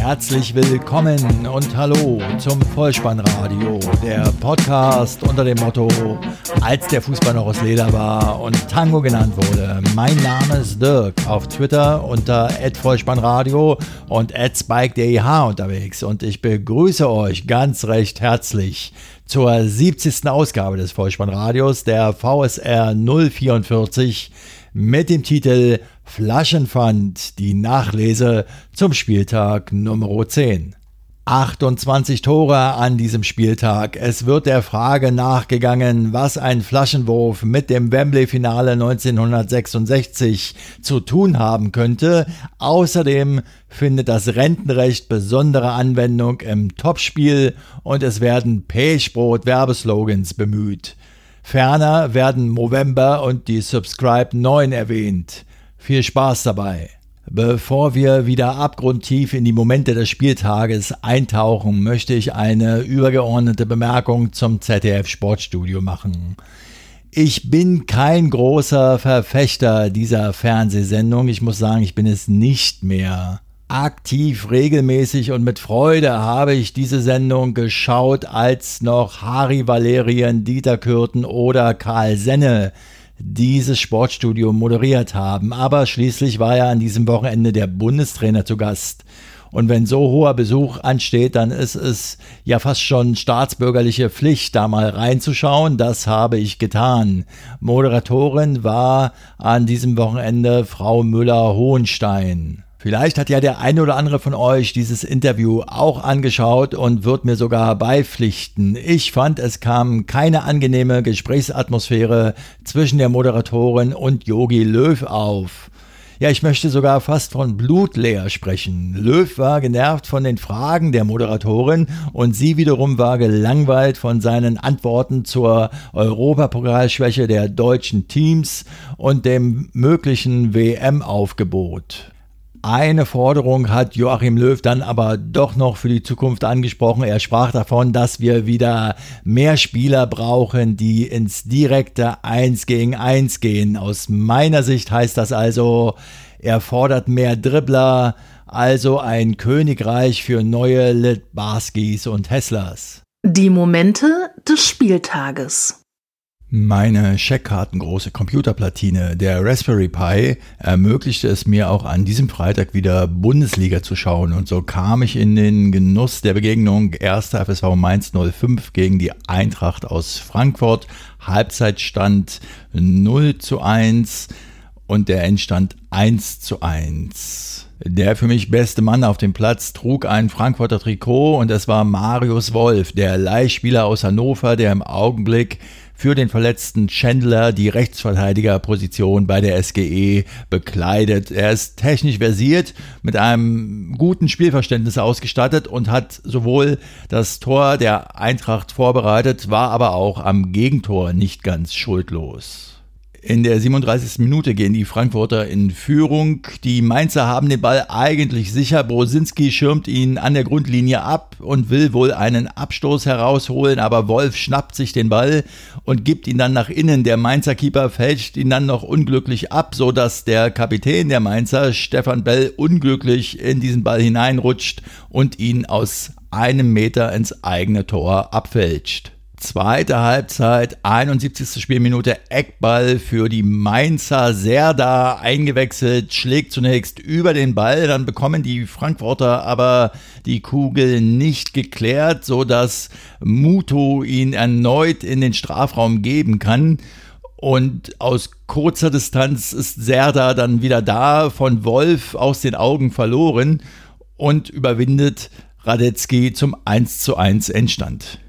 Herzlich willkommen und hallo zum Vollspannradio, der Podcast unter dem Motto, als der Fußball noch aus Leder war und Tango genannt wurde. Mein Name ist Dirk, auf Twitter unter @vollspannradio und @spike.deh unterwegs und ich begrüße euch ganz recht herzlich zur 70. Ausgabe des Vollspannradios, der VSR 044 mit dem Titel Flaschenpfand, die Nachlese zum Spieltag Nummer 10. 28 Tore an diesem Spieltag. Es wird der Frage nachgegangen, was ein Flaschenwurf mit dem Wembley-Finale 1966 zu tun haben könnte. Außerdem findet das Rentenrecht besondere Anwendung im Topspiel und es werden Pechbrot-Werbeslogans bemüht. Ferner werden Movember und die Subscribe 9 erwähnt. Viel Spaß dabei! Bevor wir wieder abgrundtief in die Momente des Spieltages eintauchen, möchte ich eine übergeordnete Bemerkung zum ZDF Sportstudio machen. Ich bin kein großer Verfechter dieser Fernsehsendung. Ich muss sagen, ich bin es nicht mehr. Aktiv, regelmäßig und mit Freude habe ich diese Sendung geschaut, als noch Harry Valerien, Dieter Kürten oder Karl Senne dieses Sportstudio moderiert haben. Aber schließlich war ja an diesem Wochenende der Bundestrainer zu Gast. Und wenn so hoher Besuch ansteht, dann ist es ja fast schon staatsbürgerliche Pflicht, da mal reinzuschauen. Das habe ich getan. Moderatorin war an diesem Wochenende Frau Müller-Hohenstein. Vielleicht hat ja der eine oder andere von euch dieses Interview auch angeschaut und wird mir sogar beipflichten. Ich fand, es kam keine angenehme Gesprächsatmosphäre zwischen der Moderatorin und Yogi Löw auf. Ja, ich möchte sogar fast von blutleer sprechen. Löw war genervt von den Fragen der Moderatorin und sie wiederum war gelangweilt von seinen Antworten zur Europapokalschwäche der deutschen Teams und dem möglichen WM-Aufgebot. Eine Forderung hat Joachim Löw dann aber doch noch für die Zukunft angesprochen. Er sprach davon, dass wir wieder mehr Spieler brauchen, die ins direkte 1 gegen 1 gehen. Aus meiner Sicht heißt das also, er fordert mehr Dribbler, also ein Königreich für neue Litbarskis und Hesslers. Die Momente des Spieltages. Meine scheckkartengroße Computerplatine, der Raspberry Pi, ermöglichte es mir auch an diesem Freitag wieder Bundesliga zu schauen und so kam ich in den Genuss der Begegnung 1. FSV Mainz 05 gegen die Eintracht aus Frankfurt. Halbzeitstand 0 zu 1 und der Endstand 1 zu 1. Der für mich beste Mann auf dem Platz trug ein Frankfurter Trikot und es war Marius Wolf, der Leihspieler aus Hannover, der im Augenblick für den verletzten Chandler die Rechtsverteidigerposition bei der SGE bekleidet. Er ist technisch versiert, mit einem guten Spielverständnis ausgestattet und hat sowohl das Tor der Eintracht vorbereitet, war aber auch am Gegentor nicht ganz schuldlos. In der 37. Minute gehen die Frankfurter in Führung. Die Mainzer haben den Ball eigentlich sicher. Brosinski schirmt ihn an der Grundlinie ab und will wohl einen Abstoß herausholen, aber Wolf schnappt sich den Ball und gibt ihn dann nach innen. Der Mainzer Keeper fälscht ihn dann noch unglücklich ab, so dass der Kapitän der Mainzer, Stefan Bell, unglücklich in diesen Ball hineinrutscht und ihn aus einem Meter ins eigene Tor abfälscht. Zweite Halbzeit, 71. Spielminute, Eckball für die Mainzer. Serda eingewechselt, schlägt zunächst über den Ball, dann bekommen die Frankfurter aber die Kugel nicht geklärt, sodass Muto ihn erneut in den Strafraum geben kann. Und aus kurzer Distanz ist Serda dann wieder da, von Wolf aus den Augen verloren und überwindet Radetzky zum 1 zu 1 Endstand.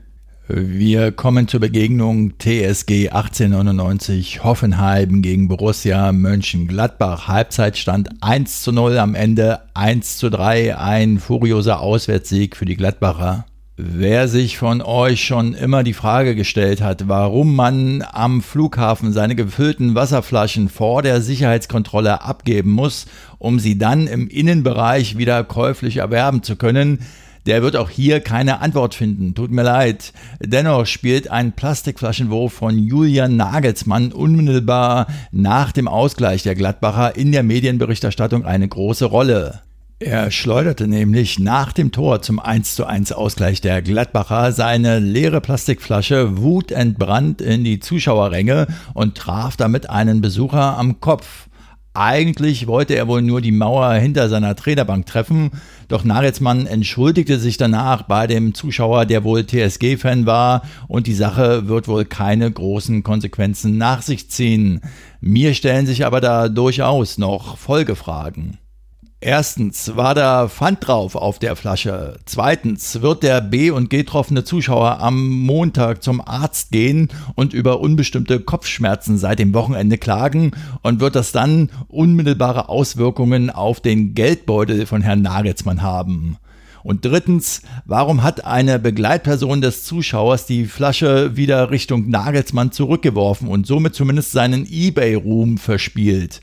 Wir kommen zur Begegnung TSG 1899 Hoffenheim gegen Borussia Mönchengladbach. Halbzeitstand 1 zu 0, am Ende 1 zu 3, ein furioser Auswärtssieg für die Gladbacher. Wer sich von euch schon immer die Frage gestellt hat, warum man am Flughafen seine gefüllten Wasserflaschen vor der Sicherheitskontrolle abgeben muss, um sie dann im Innenbereich wieder käuflich erwerben zu können, Der wird auch hier keine Antwort finden. Tut mir leid. Dennoch spielt ein Plastikflaschenwurf von Julian Nagelsmann unmittelbar nach dem Ausgleich der Gladbacher in der Medienberichterstattung eine große Rolle. Er schleuderte nämlich nach dem Tor zum 1:1 Ausgleich der Gladbacher seine leere Plastikflasche wutentbrannt in die Zuschauerränge und traf damit einen Besucher am Kopf. Eigentlich wollte er wohl nur die Mauer hinter seiner Trainerbank treffen, doch Nagelsmann entschuldigte sich danach bei dem Zuschauer, der wohl TSG-Fan war, und die Sache wird wohl keine großen Konsequenzen nach sich ziehen. Mir stellen sich aber da durchaus noch Folgefragen. Erstens war da Pfand drauf auf der Flasche. Zweitens wird der B- und G-troffene Zuschauer am Montag zum Arzt gehen und über unbestimmte Kopfschmerzen seit dem Wochenende klagen und wird das dann unmittelbare Auswirkungen auf den Geldbeutel von Herrn Nagelsmann haben. Und drittens, warum hat eine Begleitperson des Zuschauers die Flasche wieder Richtung Nagelsmann zurückgeworfen und somit zumindest seinen eBay-Ruhm verspielt?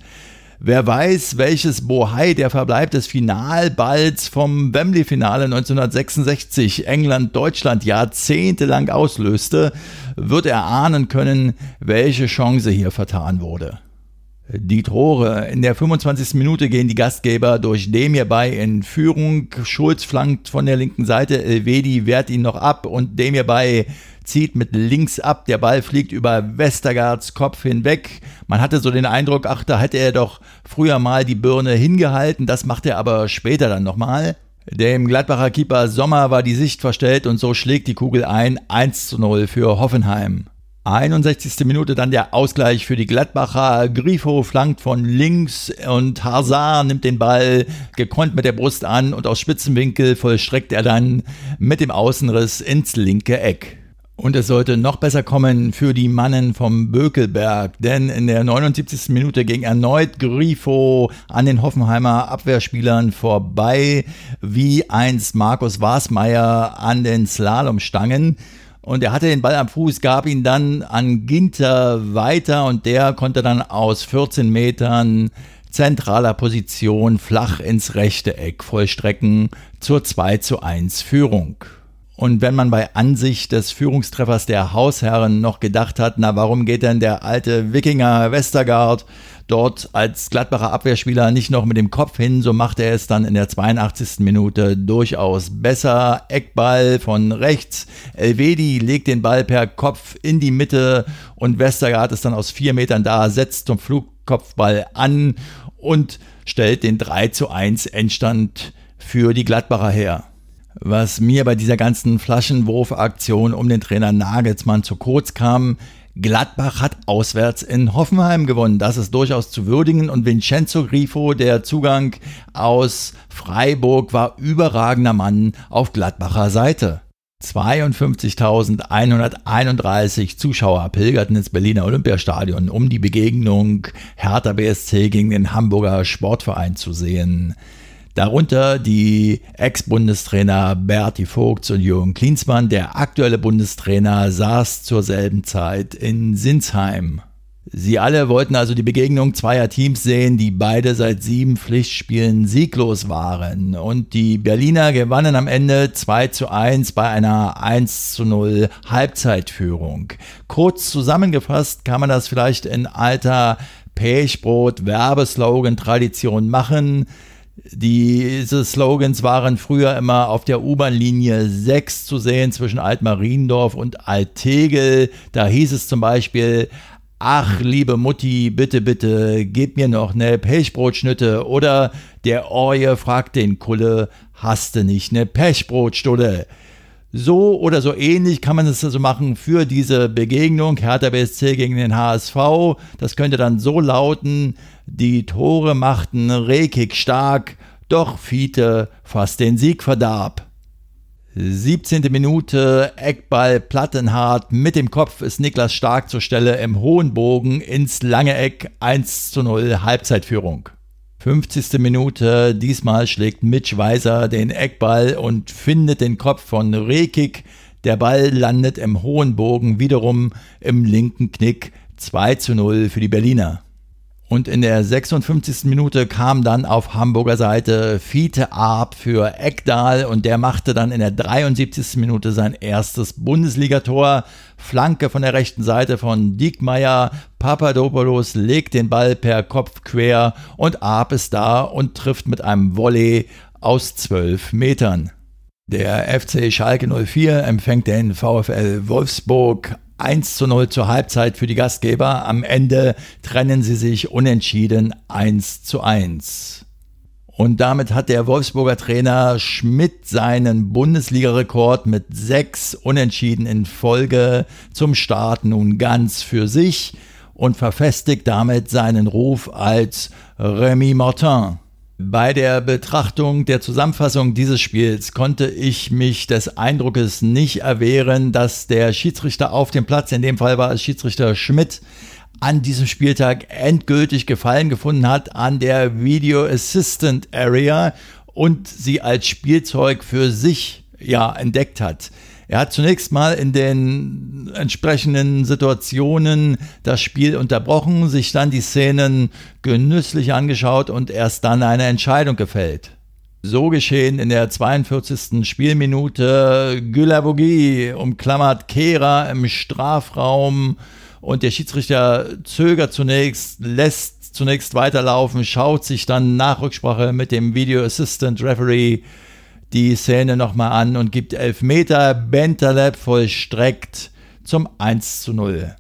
Wer weiß, welches Bohai der Verbleib des Finalballs vom Wembley-Finale 1966 England-Deutschland jahrzehntelang auslöste, wird erahnen können, welche Chance hier vertan wurde. Die Tore. In der 25. Minute gehen die Gastgeber durch Demir bei in Führung. Schulz flankt von der linken Seite. Elvedi wehrt ihn noch ab und Demir bei zieht mit links ab. Der Ball fliegt über Westergaards Kopf hinweg. Man hatte so den Eindruck, ach, da hätte er doch früher mal die Birne hingehalten. Das macht er aber später dann nochmal. Dem Gladbacher Keeper Sommer war die Sicht verstellt und so schlägt die Kugel ein. 1 zu 0 für Hoffenheim. 61. Minute dann der Ausgleich für die Gladbacher. Grifo flankt von links und Hazard nimmt den Ball gekonnt mit der Brust an und aus Spitzenwinkel vollstreckt er dann mit dem Außenriss ins linke Eck. Und es sollte noch besser kommen für die Mannen vom Bökelberg, denn in der 79. Minute ging erneut Grifo an den Hoffenheimer Abwehrspielern vorbei, wie einst Markus Wasmeier an den Slalomstangen. Und er hatte den Ball am Fuß, gab ihn dann an Ginter weiter und der konnte dann aus 14 Metern zentraler Position flach ins rechte Eck vollstrecken zur 2 zu 1 Führung. Und wenn man bei Ansicht des Führungstreffers der Hausherren noch gedacht hat, na warum geht denn der alte Wikinger Westergaard dort als Gladbacher Abwehrspieler nicht noch mit dem Kopf hin, so macht er es dann in der 82. Minute durchaus besser. Eckball von rechts. Elvedi legt den Ball per Kopf in die Mitte und Westergaard ist dann aus vier Metern da, setzt zum Flugkopfball an und stellt den 3 zu 1 Endstand für die Gladbacher her. Was mir bei dieser ganzen Flaschenwurfaktion um den Trainer Nagelsmann zu kurz kam, Gladbach hat auswärts in Hoffenheim gewonnen. Das ist durchaus zu würdigen. Und Vincenzo Grifo, der Zugang aus Freiburg, war überragender Mann auf Gladbacher Seite. 52.131 Zuschauer pilgerten ins Berliner Olympiastadion, um die Begegnung Hertha BSC gegen den Hamburger Sportverein zu sehen. Darunter die Ex-Bundestrainer Berti Vogts und Jürgen Klinsmann. Der aktuelle Bundestrainer saß zur selben Zeit in Sinsheim. Sie alle wollten also die Begegnung zweier Teams sehen, die beide seit sieben Pflichtspielen sieglos waren. Und die Berliner gewannen am Ende 2 zu 1 bei einer 1 zu 0 Halbzeitführung. Kurz zusammengefasst kann man das vielleicht in alter Pechbrot-Werbeslogan-Tradition machen. Diese Slogans waren früher immer auf der U-Bahn-Linie 6 zu sehen zwischen Altmariendorf und Altegel. Da hieß es zum Beispiel, ach liebe Mutti, bitte, bitte, gib mir noch ne Pechbrotschnitte. Oder der Orje fragt den Kulle, hast du nicht ne Pechbrotstulle? So oder so ähnlich kann man es also machen für diese Begegnung Hertha BSC gegen den HSV. Das könnte dann so lauten, die Tore machten Rekik stark, doch Fiete fast den Sieg verdarb. 17. Minute, Eckball Plattenhardt, mit dem Kopf ist Niklas Stark zur Stelle im hohen Bogen ins lange Eck 1 zu 0 Halbzeitführung. 50. Minute, diesmal schlägt Mitch Weiser den Eckball und findet den Kopf von Rekik. Der Ball landet im hohen Bogen wiederum im linken Knick 2 zu 0 für die Berliner. Und in der 56. Minute kam dann auf Hamburger Seite Fiete Arp für Eckdahl und der machte dann in der 73. Minute sein erstes Bundesligator. Flanke von der rechten Seite von Diekmeyer. Papadopoulos legt den Ball per Kopf quer und Arp ist da und trifft mit einem Volley aus 12 Metern. Der FC Schalke 04 empfängt den VfL Wolfsburg 1 zu 0 zur Halbzeit für die Gastgeber. Am Ende trennen sie sich unentschieden 1 zu 1. Und damit hat der Wolfsburger Trainer Schmidt seinen Bundesligarekord mit sechs Unentschieden in Folge zum Start nun ganz für sich und verfestigt damit seinen Ruf als Remy Martin. Bei der Betrachtung der Zusammenfassung dieses Spiels konnte ich mich des Eindruckes nicht erwehren, dass der Schiedsrichter auf dem Platz, in dem Fall war es Schiedsrichter Schmidt, an diesem Spieltag endgültig Gefallen gefunden hat an der Video Assistant Area und sie als Spielzeug für sich ja entdeckt hat. Er hat zunächst mal in den entsprechenden Situationen das Spiel unterbrochen, sich dann die Szenen genüsslich angeschaut und erst dann eine Entscheidung gefällt. So geschehen in der 42. Spielminute. Gülavogi umklammert Kehra im Strafraum und der Schiedsrichter zögert zunächst, lässt zunächst weiterlaufen, schaut sich dann nach Rücksprache mit dem Video Assistant Referee die Szene nochmal an und gibt Elfmeter. Bentaleb vollstreckt zum 1 zu 0.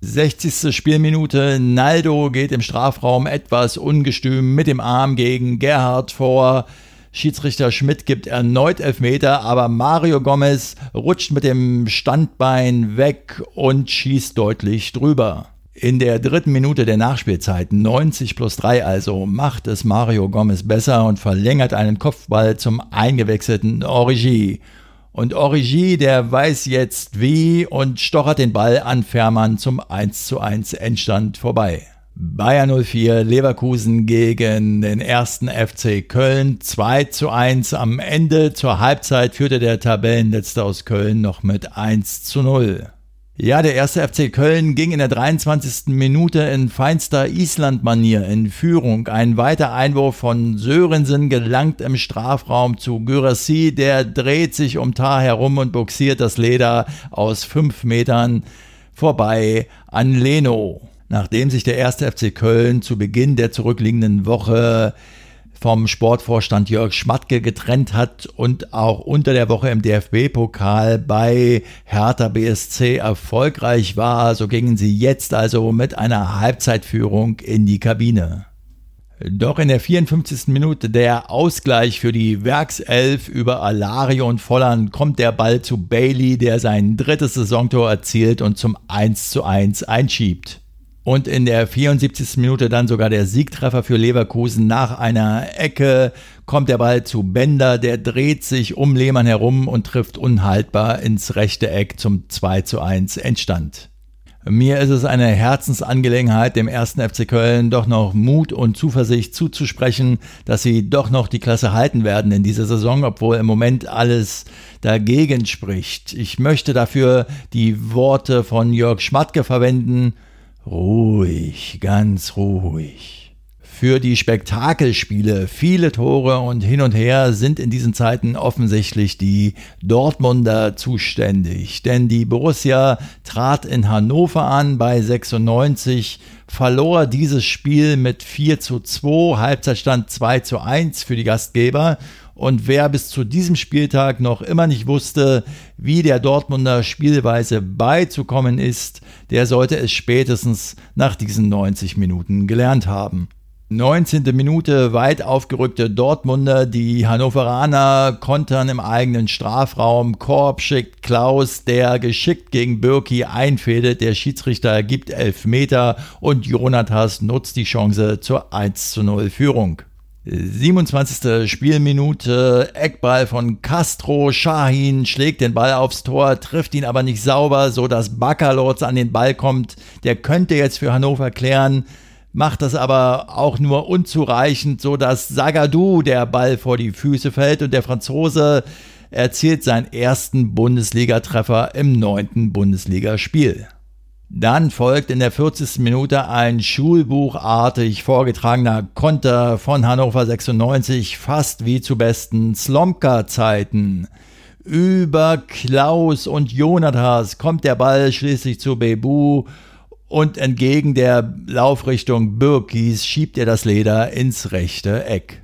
60. Spielminute. Naldo geht im Strafraum etwas ungestüm mit dem Arm gegen Gerhard vor. Schiedsrichter Schmidt gibt erneut Elfmeter, aber Mario Gomez rutscht mit dem Standbein weg und schießt deutlich drüber. In der dritten Minute der Nachspielzeit, 90 plus 3 also, macht es Mario Gomez besser und verlängert einen Kopfball zum eingewechselten Origi. Und Origi, der weiß jetzt wie und stochert den Ball an Fährmann zum 1 zu 1 Endstand vorbei. Bayern 04 Leverkusen gegen den ersten FC Köln 2 zu 1. Am Ende zur Halbzeit führte der Tabellenletzte aus Köln noch mit 1 zu 0. Ja, der erste FC Köln ging in der 23. Minute in feinster Island-Manier in Führung. Ein weiter Einwurf von Sörensen gelangt im Strafraum zu Gyrassi. Der dreht sich um Tar herum und boxiert das Leder aus fünf Metern vorbei an Leno. Nachdem sich der erste FC Köln zu Beginn der zurückliegenden Woche vom Sportvorstand Jörg Schmatke getrennt hat und auch unter der Woche im DFB-Pokal bei Hertha BSC erfolgreich war. So gingen sie jetzt also mit einer Halbzeitführung in die Kabine. Doch in der 54. Minute der Ausgleich für die Werkself über Alario und Volland kommt der Ball zu Bailey, der sein drittes Saisontor erzielt und zum 1 zu 1 einschiebt. Und in der 74. Minute dann sogar der Siegtreffer für Leverkusen. Nach einer Ecke kommt der Ball zu Bender, der dreht sich um Lehmann herum und trifft unhaltbar ins rechte Eck zum 2 zu 1 Endstand. Mir ist es eine Herzensangelegenheit, dem ersten FC Köln doch noch Mut und Zuversicht zuzusprechen, dass sie doch noch die Klasse halten werden in dieser Saison, obwohl im Moment alles dagegen spricht. Ich möchte dafür die Worte von Jörg Schmatke verwenden, Ruhig, ganz ruhig. Für die Spektakelspiele, viele Tore und hin und her sind in diesen Zeiten offensichtlich die Dortmunder zuständig. Denn die Borussia trat in Hannover an bei 96, verlor dieses Spiel mit 4 zu 2, Halbzeitstand 2 zu 1 für die Gastgeber und wer bis zu diesem Spieltag noch immer nicht wusste, wie der Dortmunder Spielweise beizukommen ist, der sollte es spätestens nach diesen 90 Minuten gelernt haben. 19. Minute weit aufgerückte Dortmunder, die Hannoveraner kontern im eigenen Strafraum. Korb schickt Klaus, der geschickt gegen Birki einfädelt. Der Schiedsrichter gibt elf Meter und Jonathas nutzt die Chance zur 1 zu 0 Führung. 27. Spielminute, Eckball von Castro, Shahin schlägt den Ball aufs Tor, trifft ihn aber nicht sauber, so dass Baccalords an den Ball kommt. Der könnte jetzt für Hannover klären, macht das aber auch nur unzureichend, so dass Zagadou der Ball vor die Füße fällt und der Franzose erzielt seinen ersten Bundesligatreffer im neunten Bundesligaspiel. Dann folgt in der 40. Minute ein schulbuchartig vorgetragener Konter von Hannover 96, fast wie zu besten Slomka-Zeiten. Über Klaus und Jonathas kommt der Ball schließlich zu Bebu und entgegen der Laufrichtung Birkis schiebt er das Leder ins rechte Eck.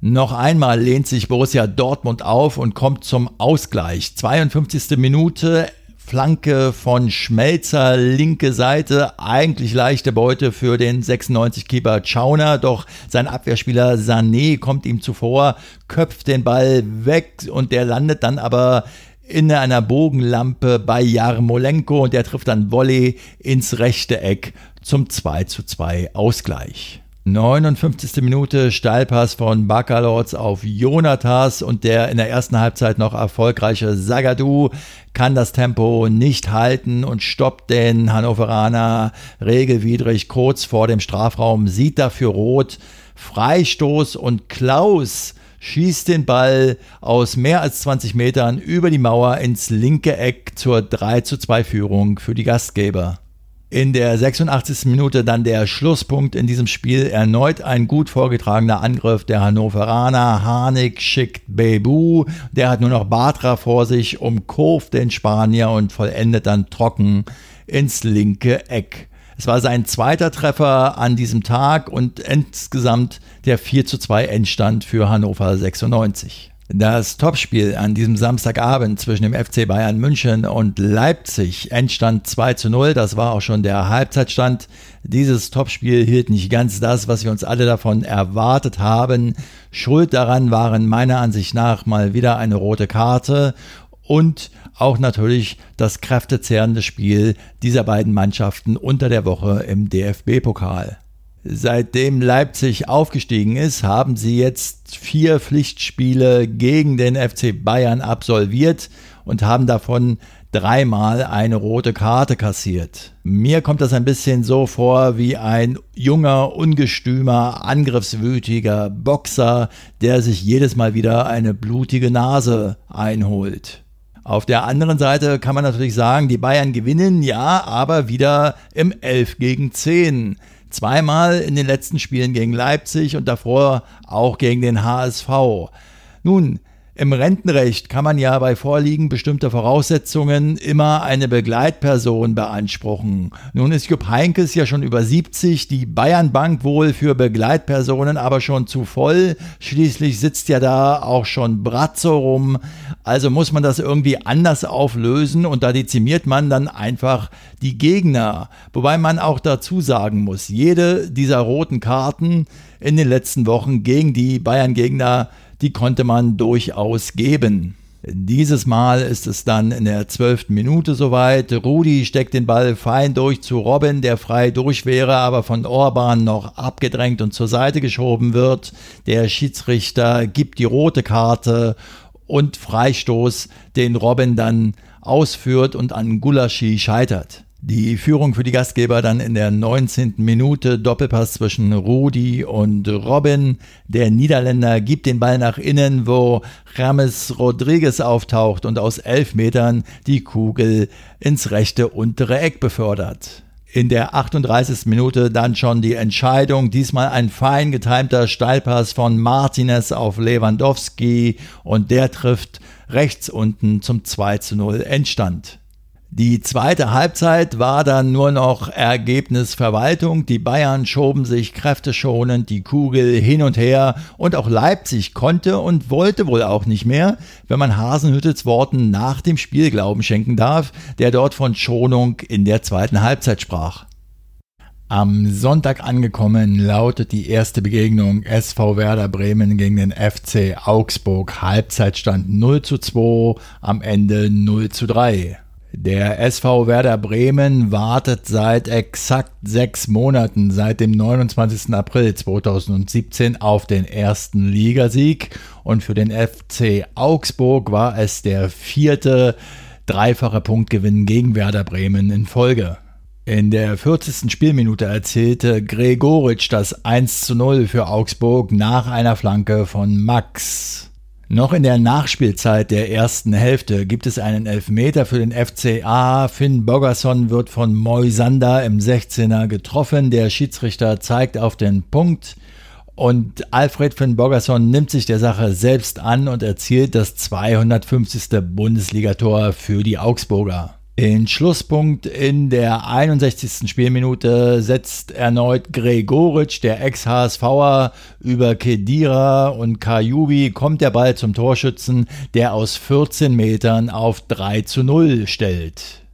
Noch einmal lehnt sich Borussia Dortmund auf und kommt zum Ausgleich. 52. Minute Flanke von Schmelzer, linke Seite, eigentlich leichte Beute für den 96-Keeper Chauner, doch sein Abwehrspieler Sané kommt ihm zuvor, köpft den Ball weg und der landet dann aber in einer Bogenlampe bei Jarmolenko und der trifft dann Volley ins rechte Eck zum 2 zu 2 Ausgleich. 59. Minute Steilpass von Bakalotz auf Jonathas und der in der ersten Halbzeit noch erfolgreiche Sagadu kann das Tempo nicht halten und stoppt den Hannoveraner regelwidrig kurz vor dem Strafraum, sieht dafür rot, Freistoß und Klaus schießt den Ball aus mehr als 20 Metern über die Mauer ins linke Eck zur 3 zu 2 Führung für die Gastgeber. In der 86. Minute dann der Schlusspunkt in diesem Spiel. Erneut ein gut vorgetragener Angriff der Hannoveraner. Harnik schickt Bebu. Der hat nur noch Batra vor sich, umkurvt den Spanier und vollendet dann trocken ins linke Eck. Es war sein zweiter Treffer an diesem Tag und insgesamt der 4 zu 2 Endstand für Hannover 96. Das Topspiel an diesem Samstagabend zwischen dem FC Bayern München und Leipzig Endstand 2 zu 0. Das war auch schon der Halbzeitstand. Dieses Topspiel hielt nicht ganz das, was wir uns alle davon erwartet haben. Schuld daran waren meiner Ansicht nach mal wieder eine rote Karte und auch natürlich das kräftezehrende Spiel dieser beiden Mannschaften unter der Woche im DFB-Pokal. Seitdem Leipzig aufgestiegen ist, haben sie jetzt vier Pflichtspiele gegen den FC Bayern absolviert und haben davon dreimal eine rote Karte kassiert. Mir kommt das ein bisschen so vor wie ein junger, ungestümer, angriffswütiger Boxer, der sich jedes Mal wieder eine blutige Nase einholt. Auf der anderen Seite kann man natürlich sagen, die Bayern gewinnen, ja, aber wieder im 11 gegen 10. Zweimal in den letzten Spielen gegen Leipzig und davor auch gegen den HSV. Nun, im Rentenrecht kann man ja bei Vorliegen bestimmter Voraussetzungen immer eine Begleitperson beanspruchen. Nun ist Jupp Heinkes ja schon über 70, die Bayernbank wohl für Begleitpersonen aber schon zu voll. Schließlich sitzt ja da auch schon Bratzo rum. Also muss man das irgendwie anders auflösen und da dezimiert man dann einfach die Gegner. Wobei man auch dazu sagen muss, jede dieser roten Karten in den letzten Wochen gegen die Bayern-Gegner die konnte man durchaus geben. Dieses Mal ist es dann in der zwölften Minute soweit. Rudi steckt den Ball fein durch zu Robin, der frei durch wäre, aber von Orban noch abgedrängt und zur Seite geschoben wird. Der Schiedsrichter gibt die rote Karte und Freistoß, den Robin dann ausführt und an Gulaschi scheitert. Die Führung für die Gastgeber dann in der 19. Minute, Doppelpass zwischen Rudi und Robin. Der Niederländer gibt den Ball nach innen, wo James Rodriguez auftaucht und aus elf Metern die Kugel ins rechte untere Eck befördert. In der 38. Minute dann schon die Entscheidung, diesmal ein fein getimter Steilpass von Martinez auf Lewandowski und der trifft rechts unten zum 2 zu 0 Endstand. Die zweite Halbzeit war dann nur noch Ergebnisverwaltung. Die Bayern schoben sich kräfteschonend die Kugel hin und her und auch Leipzig konnte und wollte wohl auch nicht mehr, wenn man Hasenhüttels Worten nach dem Spiel Glauben schenken darf, der dort von Schonung in der zweiten Halbzeit sprach. Am Sonntag angekommen lautet die erste Begegnung SV Werder Bremen gegen den FC Augsburg. Halbzeitstand 0 zu 2, am Ende 0 zu 3. Der SV Werder Bremen wartet seit exakt sechs Monaten, seit dem 29. April 2017, auf den ersten Ligasieg. Und für den FC Augsburg war es der vierte dreifache Punktgewinn gegen Werder Bremen in Folge. In der 40. Spielminute erzielte Gregoritsch das 1 zu 0 für Augsburg nach einer Flanke von Max. Noch in der Nachspielzeit der ersten Hälfte gibt es einen Elfmeter für den FCA. Finn Bogerson wird von Moisander im 16er getroffen. Der Schiedsrichter zeigt auf den Punkt. Und Alfred Finn Bogerson nimmt sich der Sache selbst an und erzielt das 250. Bundesligator für die Augsburger. Den Schlusspunkt in der 61. Spielminute setzt erneut Gregoritsch, der Ex-HSVer, über Kedira und Kajubi kommt der Ball zum Torschützen, der aus 14 Metern auf 3 zu 0 stellt.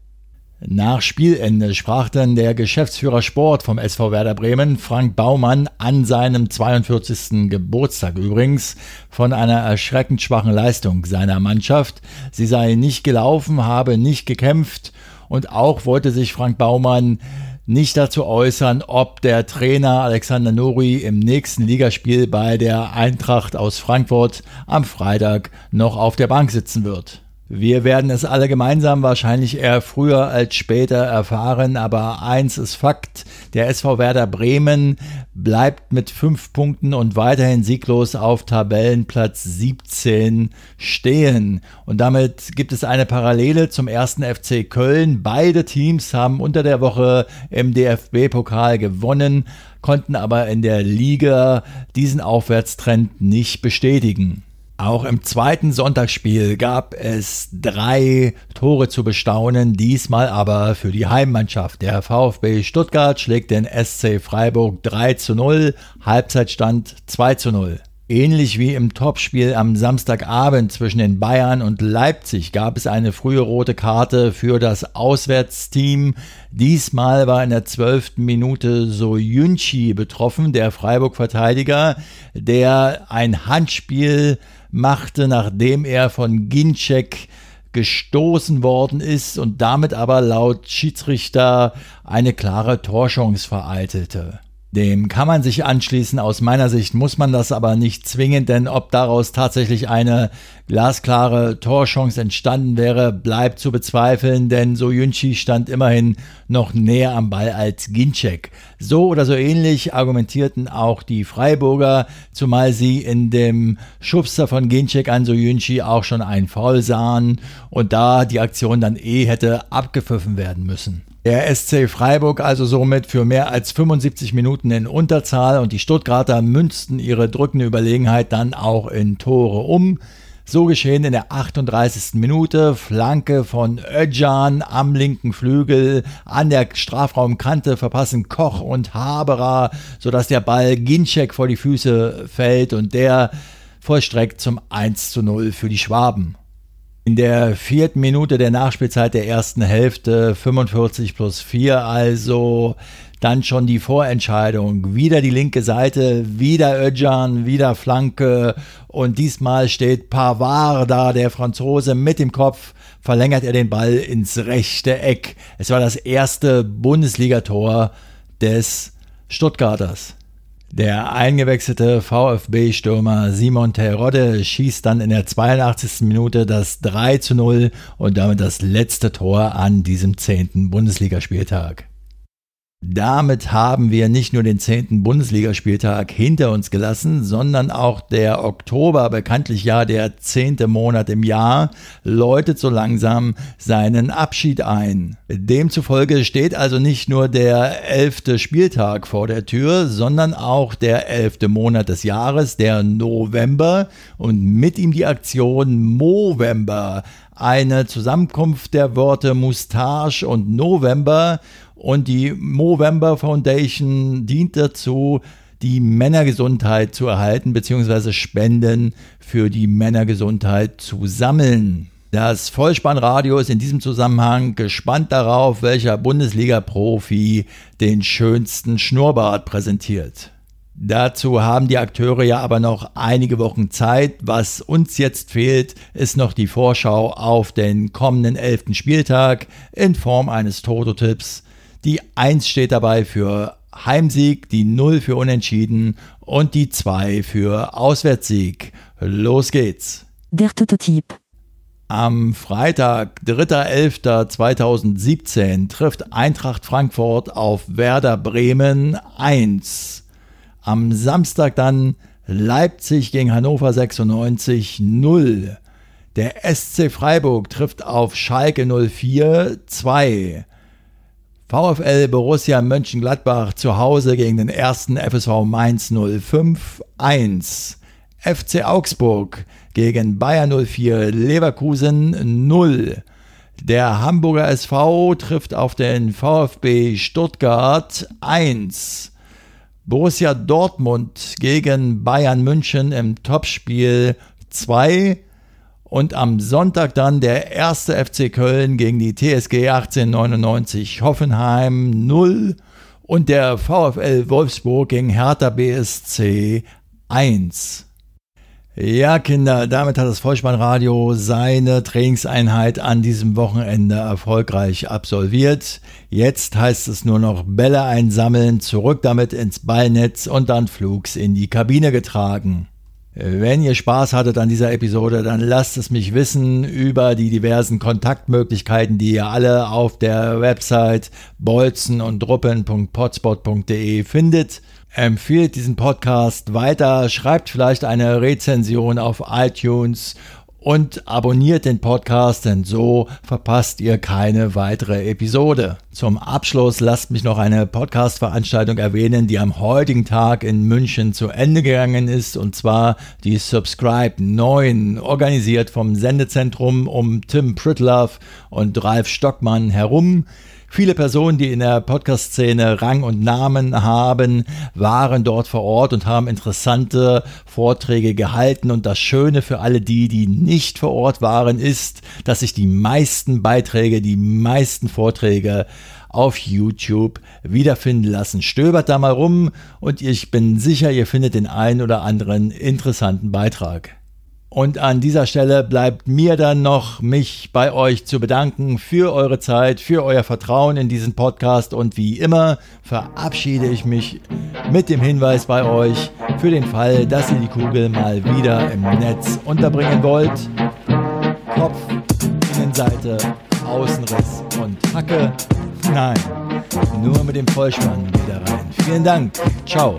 Nach Spielende sprach dann der Geschäftsführer Sport vom SV Werder Bremen, Frank Baumann, an seinem 42. Geburtstag übrigens von einer erschreckend schwachen Leistung seiner Mannschaft. Sie sei nicht gelaufen, habe nicht gekämpft und auch wollte sich Frank Baumann nicht dazu äußern, ob der Trainer Alexander Nuri im nächsten Ligaspiel bei der Eintracht aus Frankfurt am Freitag noch auf der Bank sitzen wird. Wir werden es alle gemeinsam wahrscheinlich eher früher als später erfahren, aber eins ist Fakt, der SV Werder Bremen bleibt mit fünf Punkten und weiterhin sieglos auf Tabellenplatz 17 stehen. Und damit gibt es eine Parallele zum ersten FC Köln. Beide Teams haben unter der Woche im DFB-Pokal gewonnen, konnten aber in der Liga diesen Aufwärtstrend nicht bestätigen. Auch im zweiten Sonntagsspiel gab es drei Tore zu bestaunen, diesmal aber für die Heimmannschaft. Der VfB Stuttgart schlägt den SC Freiburg 3 zu 0, Halbzeitstand 2 zu 0. Ähnlich wie im Topspiel am Samstagabend zwischen den Bayern und Leipzig gab es eine frühe rote Karte für das Auswärtsteam. Diesmal war in der zwölften Minute Soyunchi betroffen, der Freiburg-Verteidiger, der ein Handspiel machte, nachdem er von Ginczek gestoßen worden ist und damit aber laut Schiedsrichter eine klare Torchance vereitelte. Dem kann man sich anschließen. Aus meiner Sicht muss man das aber nicht zwingen, denn ob daraus tatsächlich eine glasklare Torchance entstanden wäre, bleibt zu bezweifeln, denn Soyunchi stand immerhin noch näher am Ball als Ginczek. So oder so ähnlich argumentierten auch die Freiburger, zumal sie in dem Schubster von Ginczek an Soyunchi auch schon ein Foul sahen und da die Aktion dann eh hätte abgepfiffen werden müssen. Der SC Freiburg also somit für mehr als 75 Minuten in Unterzahl und die Stuttgarter münzten ihre drückende Überlegenheit dann auch in Tore um. So geschehen in der 38. Minute, Flanke von Öcan am linken Flügel, an der Strafraumkante verpassen Koch und Haberer, sodass der Ball Ginczek vor die Füße fällt und der vollstreckt zum 1 zu 0 für die Schwaben. In der vierten Minute der Nachspielzeit der ersten Hälfte, 45 plus 4 also, dann schon die Vorentscheidung. Wieder die linke Seite, wieder Öcan, wieder Flanke und diesmal steht Pavard da, der Franzose, mit dem Kopf, verlängert er den Ball ins rechte Eck. Es war das erste Bundesligator des Stuttgarters. Der eingewechselte VfB-Stürmer Simon Terodde schießt dann in der 82. Minute das 3 zu 0 und damit das letzte Tor an diesem 10. Bundesligaspieltag. Damit haben wir nicht nur den zehnten Bundesligaspieltag hinter uns gelassen, sondern auch der Oktober, bekanntlich ja der zehnte Monat im Jahr, läutet so langsam seinen Abschied ein. Demzufolge steht also nicht nur der elfte Spieltag vor der Tür, sondern auch der elfte Monat des Jahres, der November. Und mit ihm die Aktion Movember, eine Zusammenkunft der Worte Mustache und November und die Movember Foundation dient dazu, die Männergesundheit zu erhalten bzw. Spenden für die Männergesundheit zu sammeln. Das Vollspannradio ist in diesem Zusammenhang gespannt darauf, welcher Bundesliga-Profi den schönsten Schnurrbart präsentiert. Dazu haben die Akteure ja aber noch einige Wochen Zeit. Was uns jetzt fehlt, ist noch die Vorschau auf den kommenden elften Spieltag in Form eines Toto-Tipps die 1 steht dabei für Heimsieg, die 0 für Unentschieden und die 2 für Auswärtssieg. Los geht's. Der Tototyp. Am Freitag, 3.11.2017, trifft Eintracht Frankfurt auf Werder Bremen 1. Am Samstag dann Leipzig gegen Hannover 96 0. Der SC Freiburg trifft auf Schalke 04 2. VfL Borussia Mönchengladbach zu Hause gegen den ersten FSV Mainz 05 1. FC Augsburg gegen Bayer 04 Leverkusen 0. Der Hamburger SV trifft auf den VfB Stuttgart 1. Borussia Dortmund gegen Bayern München im Topspiel 2 und am Sonntag dann der erste FC Köln gegen die TSG 1899 Hoffenheim 0 und der VfL Wolfsburg gegen Hertha BSC 1. Ja, Kinder, damit hat das Vollspannradio seine Trainingseinheit an diesem Wochenende erfolgreich absolviert. Jetzt heißt es nur noch Bälle einsammeln, zurück damit ins Ballnetz und dann flugs in die Kabine getragen. Wenn ihr Spaß hattet an dieser Episode, dann lasst es mich wissen über die diversen Kontaktmöglichkeiten, die ihr alle auf der Website bolzenunddruppen.potspot.de findet. Empfehlt diesen Podcast weiter, schreibt vielleicht eine Rezension auf iTunes und abonniert den Podcast, denn so verpasst ihr keine weitere Episode. Zum Abschluss lasst mich noch eine Podcast-Veranstaltung erwähnen, die am heutigen Tag in München zu Ende gegangen ist, und zwar die Subscribe 9, organisiert vom Sendezentrum um Tim Pritloff und Ralf Stockmann herum. Viele Personen, die in der Podcast-Szene Rang und Namen haben, waren dort vor Ort und haben interessante Vorträge gehalten. Und das Schöne für alle die, die nicht vor Ort waren, ist, dass sich die meisten Beiträge, die meisten Vorträge auf YouTube wiederfinden lassen. Stöbert da mal rum und ich bin sicher, ihr findet den einen oder anderen interessanten Beitrag. Und an dieser Stelle bleibt mir dann noch, mich bei euch zu bedanken für eure Zeit, für euer Vertrauen in diesen Podcast. Und wie immer verabschiede ich mich mit dem Hinweis bei euch für den Fall, dass ihr die Kugel mal wieder im Netz unterbringen wollt. Kopf, Innenseite, Außenriss und Hacke. Nein, nur mit dem Vollspann wieder rein. Vielen Dank. Ciao.